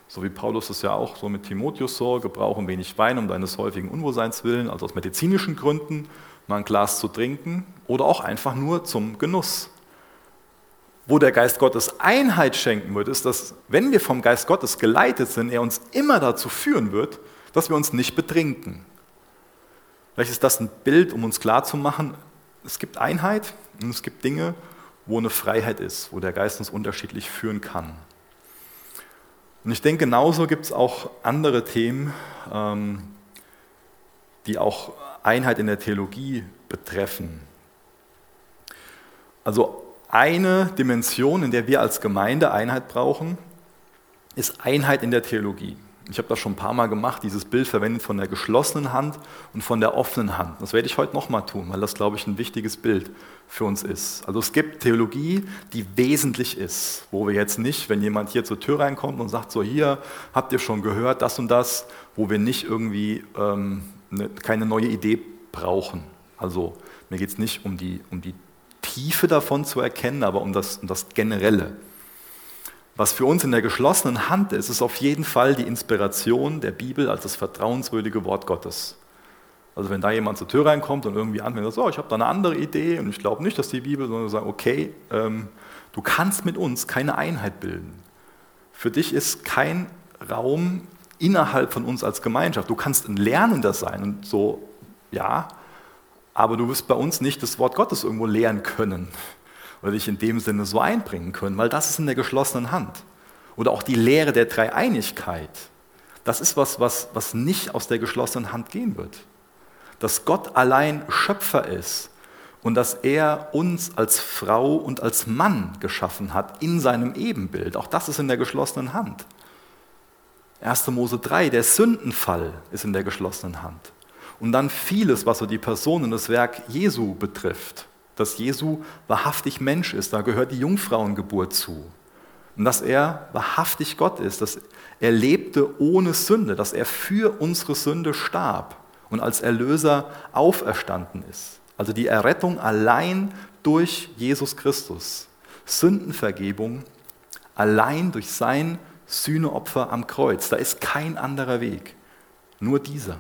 so wie Paulus es ja auch so mit Timotheus so, gebrauchen wenig Wein um deines häufigen Unwohlseins willen, also aus medizinischen Gründen, mal ein Glas zu trinken oder auch einfach nur zum Genuss. Wo der Geist Gottes Einheit schenken wird, ist, dass wenn wir vom Geist Gottes geleitet sind, er uns immer dazu führen wird, dass wir uns nicht betrinken. Vielleicht ist das ein Bild, um uns klarzumachen, es gibt Einheit und es gibt Dinge, wo eine Freiheit ist, wo der Geist uns unterschiedlich führen kann. Und ich denke, genauso gibt es auch andere Themen, ähm, die auch Einheit in der Theologie betreffen. Also eine Dimension, in der wir als Gemeinde Einheit brauchen, ist Einheit in der Theologie. Ich habe das schon ein paar Mal gemacht, dieses Bild verwendet von der geschlossenen Hand und von der offenen Hand. Das werde ich heute nochmal tun, weil das, glaube ich, ein wichtiges Bild für uns ist. Also es gibt Theologie, die wesentlich ist, wo wir jetzt nicht, wenn jemand hier zur Tür reinkommt und sagt, so hier, habt ihr schon gehört, das und das, wo wir nicht irgendwie ähm, ne, keine neue Idee brauchen. Also mir geht es nicht um die, um die Tiefe davon zu erkennen, aber um das, um das Generelle. Was für uns in der geschlossenen Hand ist, ist auf jeden Fall die Inspiration der Bibel als das vertrauenswürdige Wort Gottes. Also wenn da jemand zur Tür reinkommt und irgendwie anfängt, so, ich habe da eine andere Idee und ich glaube nicht, dass die Bibel, sondern sagt, okay, ähm, du kannst mit uns keine Einheit bilden. Für dich ist kein Raum innerhalb von uns als Gemeinschaft. Du kannst ein Lernender sein und so, ja, aber du wirst bei uns nicht das Wort Gottes irgendwo lehren können oder dich in dem Sinne so einbringen können, weil das ist in der geschlossenen Hand. Oder auch die Lehre der Dreieinigkeit. Das ist was, was, was nicht aus der geschlossenen Hand gehen wird. Dass Gott allein Schöpfer ist und dass er uns als Frau und als Mann geschaffen hat in seinem Ebenbild. Auch das ist in der geschlossenen Hand. 1. Mose 3, der Sündenfall ist in der geschlossenen Hand. Und dann vieles, was so die Person und das Werk Jesu betrifft dass Jesu wahrhaftig Mensch ist, da gehört die Jungfrauengeburt zu. Und dass er wahrhaftig Gott ist, dass er lebte ohne Sünde, dass er für unsere Sünde starb und als Erlöser auferstanden ist. Also die Errettung allein durch Jesus Christus. Sündenvergebung allein durch sein Sühneopfer am Kreuz. Da ist kein anderer Weg, nur dieser.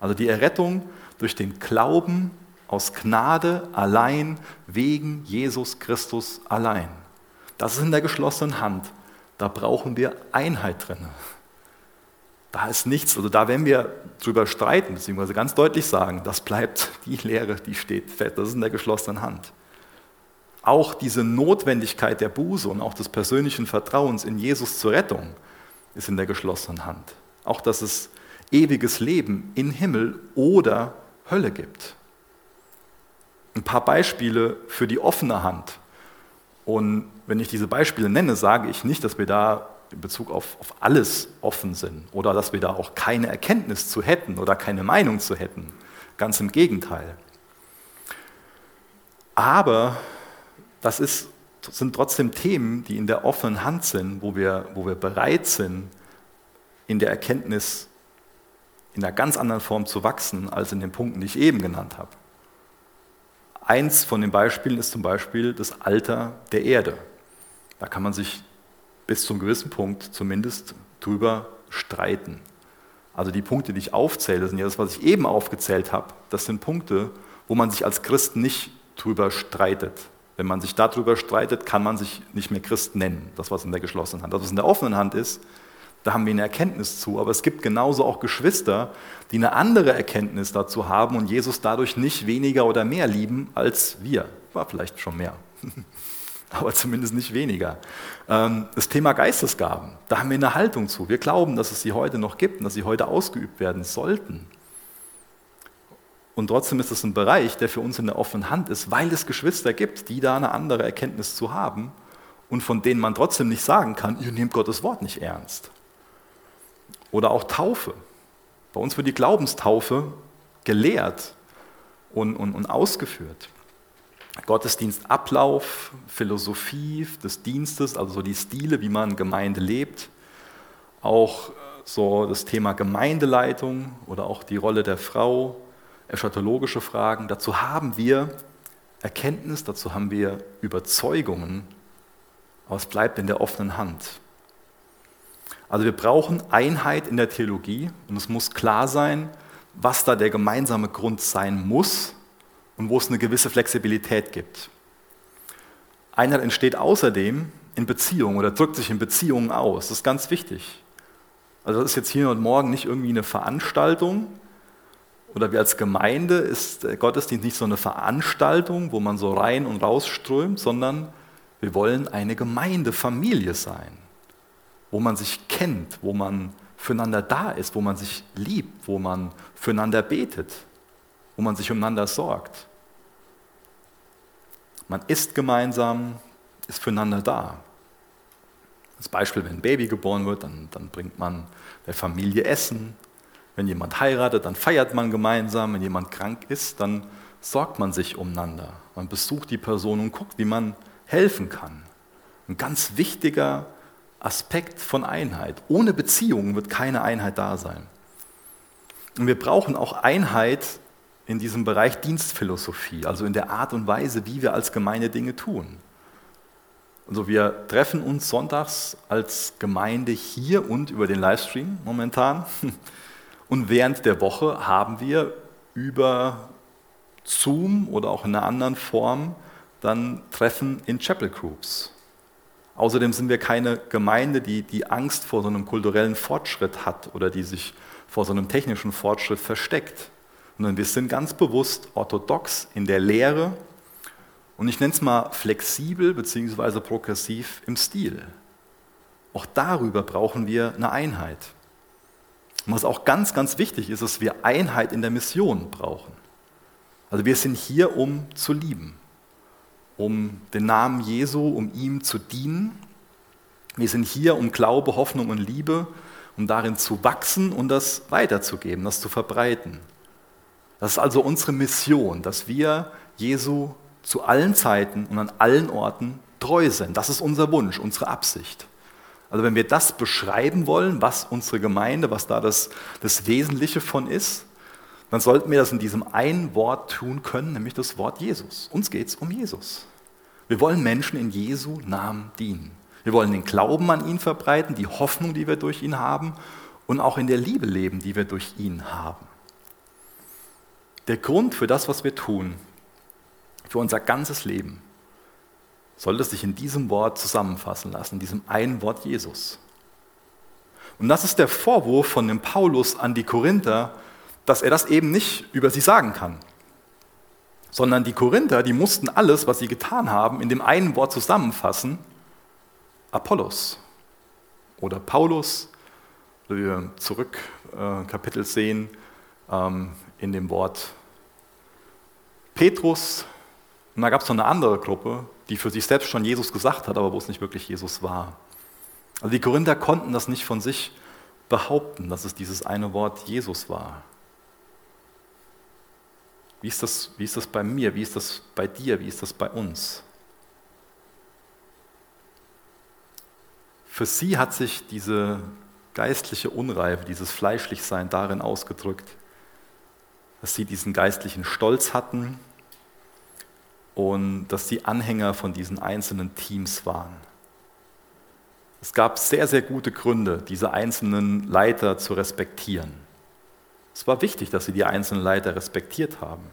Also die Errettung durch den Glauben aus Gnade allein, wegen Jesus Christus allein. Das ist in der geschlossenen Hand. Da brauchen wir Einheit drin. Da ist nichts, also da werden wir drüber streiten, beziehungsweise ganz deutlich sagen, das bleibt die Lehre, die steht fest. Das ist in der geschlossenen Hand. Auch diese Notwendigkeit der Buße und auch des persönlichen Vertrauens in Jesus zur Rettung ist in der geschlossenen Hand. Auch dass es ewiges Leben in Himmel oder Hölle gibt. Ein paar Beispiele für die offene Hand. Und wenn ich diese Beispiele nenne, sage ich nicht, dass wir da in Bezug auf, auf alles offen sind oder dass wir da auch keine Erkenntnis zu hätten oder keine Meinung zu hätten. Ganz im Gegenteil. Aber das ist, sind trotzdem Themen, die in der offenen Hand sind, wo wir, wo wir bereit sind, in der Erkenntnis in einer ganz anderen Form zu wachsen als in den Punkten, die ich eben genannt habe. Eins von den Beispielen ist zum Beispiel das Alter der Erde. Da kann man sich bis zum gewissen Punkt zumindest drüber streiten. Also die Punkte, die ich aufzähle, sind ja das, was ich eben aufgezählt habe. Das sind Punkte, wo man sich als Christ nicht drüber streitet. Wenn man sich darüber streitet, kann man sich nicht mehr Christ nennen. Das, was in der geschlossenen Hand. Das, was in der offenen Hand ist, da haben wir eine Erkenntnis zu. Aber es gibt genauso auch Geschwister, die eine andere Erkenntnis dazu haben und Jesus dadurch nicht weniger oder mehr lieben als wir. War vielleicht schon mehr. aber zumindest nicht weniger. Ähm, das Thema Geistesgaben, da haben wir eine Haltung zu. Wir glauben, dass es sie heute noch gibt und dass sie heute ausgeübt werden sollten. Und trotzdem ist es ein Bereich, der für uns in der offenen Hand ist, weil es Geschwister gibt, die da eine andere Erkenntnis zu haben und von denen man trotzdem nicht sagen kann, ihr nehmt Gottes Wort nicht ernst. Oder auch Taufe. Bei uns wird die Glaubenstaufe gelehrt und, und, und ausgeführt. Gottesdienstablauf, Philosophie des Dienstes, also so die Stile, wie man Gemeinde lebt, auch so das Thema Gemeindeleitung oder auch die Rolle der Frau, eschatologische Fragen. Dazu haben wir Erkenntnis, dazu haben wir Überzeugungen, aber es bleibt in der offenen Hand. Also wir brauchen Einheit in der Theologie und es muss klar sein, was da der gemeinsame Grund sein muss und wo es eine gewisse Flexibilität gibt. Einheit entsteht außerdem in Beziehungen oder drückt sich in Beziehungen aus. Das ist ganz wichtig. Also das ist jetzt hier und morgen nicht irgendwie eine Veranstaltung oder wir als Gemeinde ist der Gottesdienst nicht so eine Veranstaltung, wo man so rein und raus strömt, sondern wir wollen eine Gemeindefamilie sein, wo man sich kennt, wo man füreinander da ist, wo man sich liebt, wo man füreinander betet, wo man sich umeinander sorgt. Man isst gemeinsam, ist füreinander da. Als Beispiel, wenn ein Baby geboren wird, dann, dann bringt man der Familie Essen. Wenn jemand heiratet, dann feiert man gemeinsam. Wenn jemand krank ist, dann sorgt man sich umeinander. Man besucht die Person und guckt, wie man helfen kann. Ein ganz wichtiger Aspekt von Einheit. Ohne Beziehungen wird keine Einheit da sein. Und wir brauchen auch Einheit in diesem Bereich Dienstphilosophie, also in der Art und Weise, wie wir als Gemeinde Dinge tun. Also wir treffen uns sonntags als Gemeinde hier und über den Livestream momentan. Und während der Woche haben wir über Zoom oder auch in einer anderen Form dann Treffen in Chapel Groups. Außerdem sind wir keine Gemeinde, die die Angst vor so einem kulturellen Fortschritt hat oder die sich vor so einem technischen Fortschritt versteckt sondern wir sind ganz bewusst orthodox in der Lehre und ich nenne es mal flexibel bzw. progressiv im Stil. Auch darüber brauchen wir eine Einheit. Und was auch ganz, ganz wichtig ist, ist, dass wir Einheit in der Mission brauchen. Also wir sind hier, um zu lieben, um den Namen Jesu, um ihm zu dienen. Wir sind hier, um Glaube, Hoffnung und Liebe, um darin zu wachsen und das weiterzugeben, das zu verbreiten. Das ist also unsere Mission, dass wir Jesu zu allen Zeiten und an allen Orten treu sind. Das ist unser Wunsch, unsere Absicht. Also wenn wir das beschreiben wollen, was unsere Gemeinde, was da das, das Wesentliche von ist, dann sollten wir das in diesem einen Wort tun können, nämlich das Wort Jesus. Uns geht es um Jesus. Wir wollen Menschen in Jesu Namen dienen. Wir wollen den Glauben an ihn verbreiten, die Hoffnung, die wir durch ihn haben und auch in der Liebe leben, die wir durch ihn haben. Der Grund für das, was wir tun, für unser ganzes Leben, sollte sich in diesem Wort zusammenfassen lassen, in diesem einen Wort Jesus. Und das ist der Vorwurf von dem Paulus an die Korinther, dass er das eben nicht über sie sagen kann. sondern die Korinther, die mussten alles, was sie getan haben, in dem einen Wort zusammenfassen, Apollos oder Paulus, wie wir zurück äh, Kapitel sehen, ähm, in dem Wort Petrus. Und da gab es noch eine andere Gruppe, die für sich selbst schon Jesus gesagt hat, aber wo es nicht wirklich Jesus war. Also die Korinther konnten das nicht von sich behaupten, dass es dieses eine Wort Jesus war. Wie ist das, wie ist das bei mir? Wie ist das bei dir? Wie ist das bei uns? Für sie hat sich diese geistliche Unreife, dieses Fleischlichsein darin ausgedrückt, dass sie diesen geistlichen Stolz hatten und dass sie Anhänger von diesen einzelnen Teams waren. Es gab sehr, sehr gute Gründe, diese einzelnen Leiter zu respektieren. Es war wichtig, dass sie die einzelnen Leiter respektiert haben.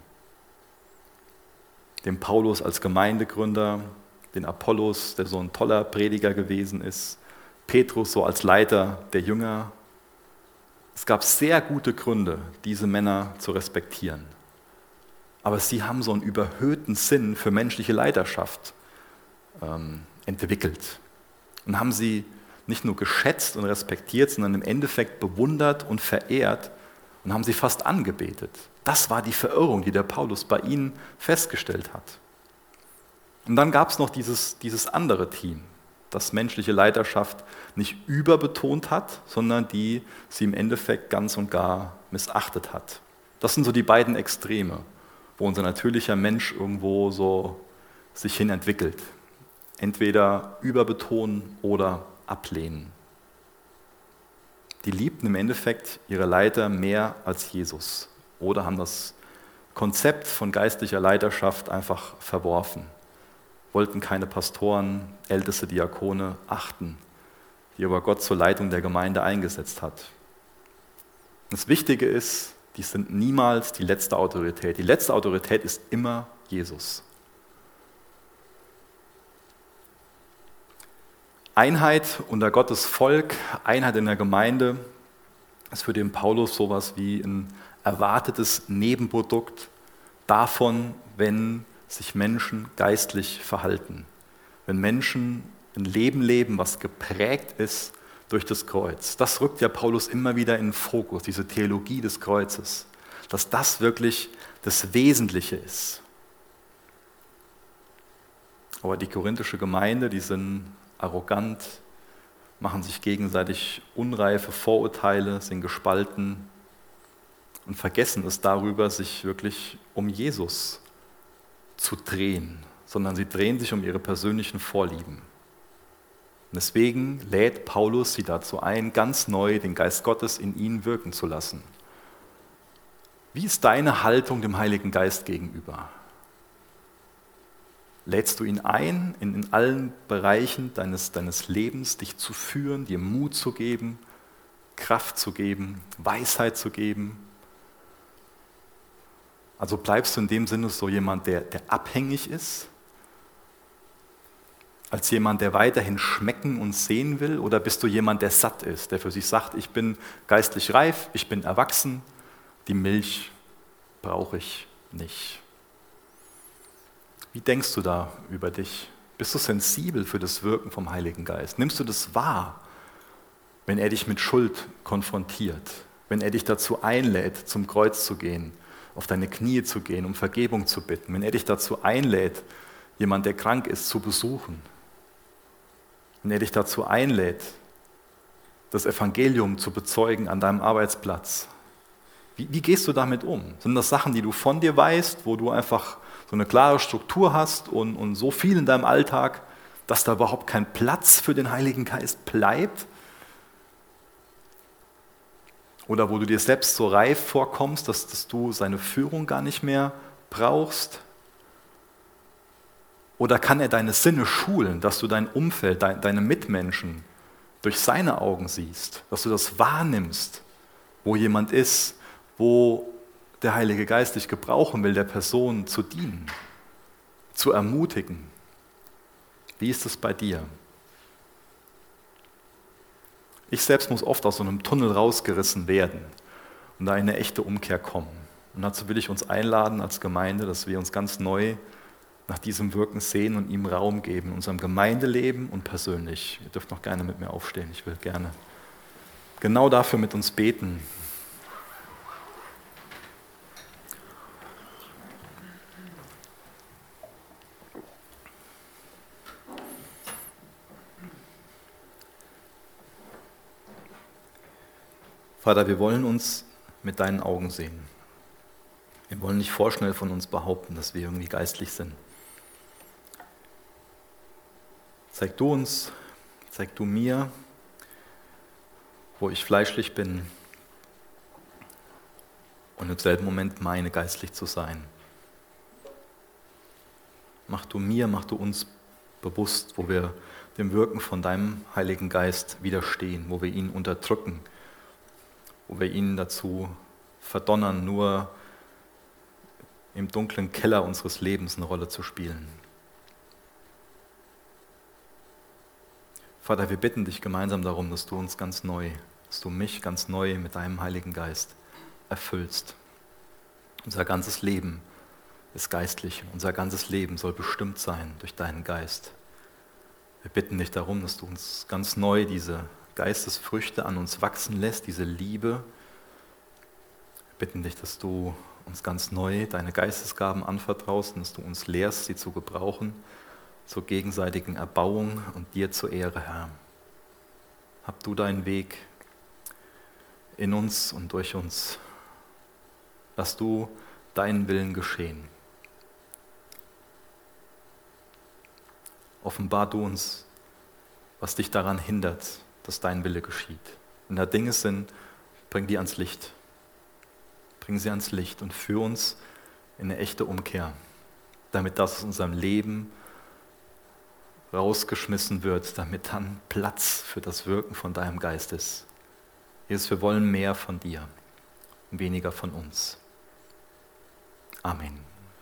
Den Paulus als Gemeindegründer, den Apollos, der so ein toller Prediger gewesen ist, Petrus so als Leiter der Jünger. Es gab sehr gute Gründe, diese Männer zu respektieren. Aber sie haben so einen überhöhten Sinn für menschliche Leiterschaft ähm, entwickelt und haben sie nicht nur geschätzt und respektiert, sondern im Endeffekt bewundert und verehrt und haben sie fast angebetet. Das war die Verirrung, die der Paulus bei ihnen festgestellt hat. Und dann gab es noch dieses, dieses andere Team, das menschliche Leiterschaft nicht überbetont hat, sondern die sie im Endeffekt ganz und gar missachtet hat. Das sind so die beiden Extreme, wo unser natürlicher Mensch irgendwo so sich hin entwickelt. Entweder überbetonen oder ablehnen. Die liebten im Endeffekt ihre Leiter mehr als Jesus oder haben das Konzept von geistlicher Leiterschaft einfach verworfen wollten keine Pastoren, älteste Diakone achten, die aber Gott zur Leitung der Gemeinde eingesetzt hat. Das Wichtige ist, die sind niemals die letzte Autorität. Die letzte Autorität ist immer Jesus. Einheit unter Gottes Volk, Einheit in der Gemeinde, ist für den Paulus sowas wie ein erwartetes Nebenprodukt davon, wenn sich Menschen geistlich verhalten. Wenn Menschen ein Leben leben, was geprägt ist durch das Kreuz. Das rückt ja Paulus immer wieder in den Fokus, diese Theologie des Kreuzes, dass das wirklich das Wesentliche ist. Aber die korinthische Gemeinde, die sind arrogant, machen sich gegenseitig unreife Vorurteile, sind gespalten und vergessen es darüber, sich wirklich um Jesus zu drehen, sondern sie drehen sich um ihre persönlichen Vorlieben. Und deswegen lädt Paulus sie dazu ein, ganz neu den Geist Gottes in ihnen wirken zu lassen. Wie ist deine Haltung dem Heiligen Geist gegenüber? Lädst du ihn ein, in, allen Bereichen deines, deines Lebens dich zu führen, dir Mut zu geben, Kraft zu geben, Weisheit zu geben, also bleibst du in dem Sinne so jemand, der, der abhängig ist, als jemand, der weiterhin schmecken und sehen will? Oder bist du jemand, der satt ist, der für sich sagt, ich bin geistlich reif, ich bin erwachsen, die Milch brauche ich nicht? Wie denkst du da über dich? Bist du sensibel für das Wirken vom Heiligen Geist? Nimmst du das wahr, wenn er dich mit Schuld konfrontiert, wenn er dich dazu einlädt, zum Kreuz zu gehen? auf deine Knie zu gehen, um Vergebung zu bitten, wenn er dich dazu einlädt, jemand, der krank ist, zu besuchen, wenn er dich dazu einlädt, das Evangelium zu bezeugen an deinem Arbeitsplatz. Wie, wie, gehst du damit um? Sind das Sachen, die du von dir weißt, wo du einfach so eine klare Struktur hast und, und so viel in deinem Alltag, dass da überhaupt kein Platz für den Heiligen Geist bleibt? Oder wo du dir selbst so reif vorkommst, dass, dass du seine Führung gar nicht mehr brauchst? Oder kann er deine Sinne schulen, dass du dein Umfeld, dein, deine Mitmenschen durch seine Augen siehst, dass du das wahrnimmst, wo jemand ist, wo der Heilige Geist dich gebrauchen will, der Person zu dienen, zu ermutigen? Wie ist es bei dir? Ich selbst muss oft aus so einem Tunnel rausgerissen werden und da in eine echte Umkehr kommen. Und dazu will ich uns einladen als Gemeinde, dass wir uns ganz neu nach diesem Wirken sehen und ihm Raum geben, unserem Gemeindeleben und persönlich. Ihr dürft noch gerne mit mir aufstehen, ich will gerne genau dafür mit uns beten. Vater, wir wollen uns mit deinen Augen sehen. Wir wollen nicht vorschnell von uns behaupten, dass wir irgendwie geistlich sind. Zeig du uns, zeig du mir, wo ich fleischlich bin und im selben Moment meine geistlich zu sein. Mach du mir, mach du uns bewusst, wo wir dem Wirken von deinem Heiligen Geist widerstehen, wo wir ihn unterdrücken, wo wir ihn dazu verdonnern, nur im dunklen Keller unseres Lebens eine Rolle zu spielen. Vater, wir bitten dich gemeinsam darum, dass du uns ganz neu, dass du mich ganz neu mit deinem Heiligen Geist erfüllst. Unser ganzes Leben ist geistlich. Unser ganzes Leben soll bestimmt sein durch deinen Geist. Wir bitten dich darum, dass du uns ganz neu diese Geistesfrüchte an uns wachsen lässt, diese Liebe. Wir bitten dich, dass du uns ganz neu deine Geistesgaben anvertraust und dass du uns lehrst, sie zu gebrauchen zur gegenseitigen Erbauung und dir zur Ehre, Herr. Hab du deinen Weg in uns und durch uns. Lass du deinen Willen geschehen. Offenbar du uns, was dich daran hindert, dass dein Wille geschieht. Wenn da Dinge sind, bring die ans Licht. Bring sie ans Licht und führ uns in eine echte Umkehr, damit das aus unserem Leben rausgeschmissen wird, damit dann Platz für das Wirken von deinem Geist ist. Jesus, wir wollen mehr von dir, weniger von uns. Amen.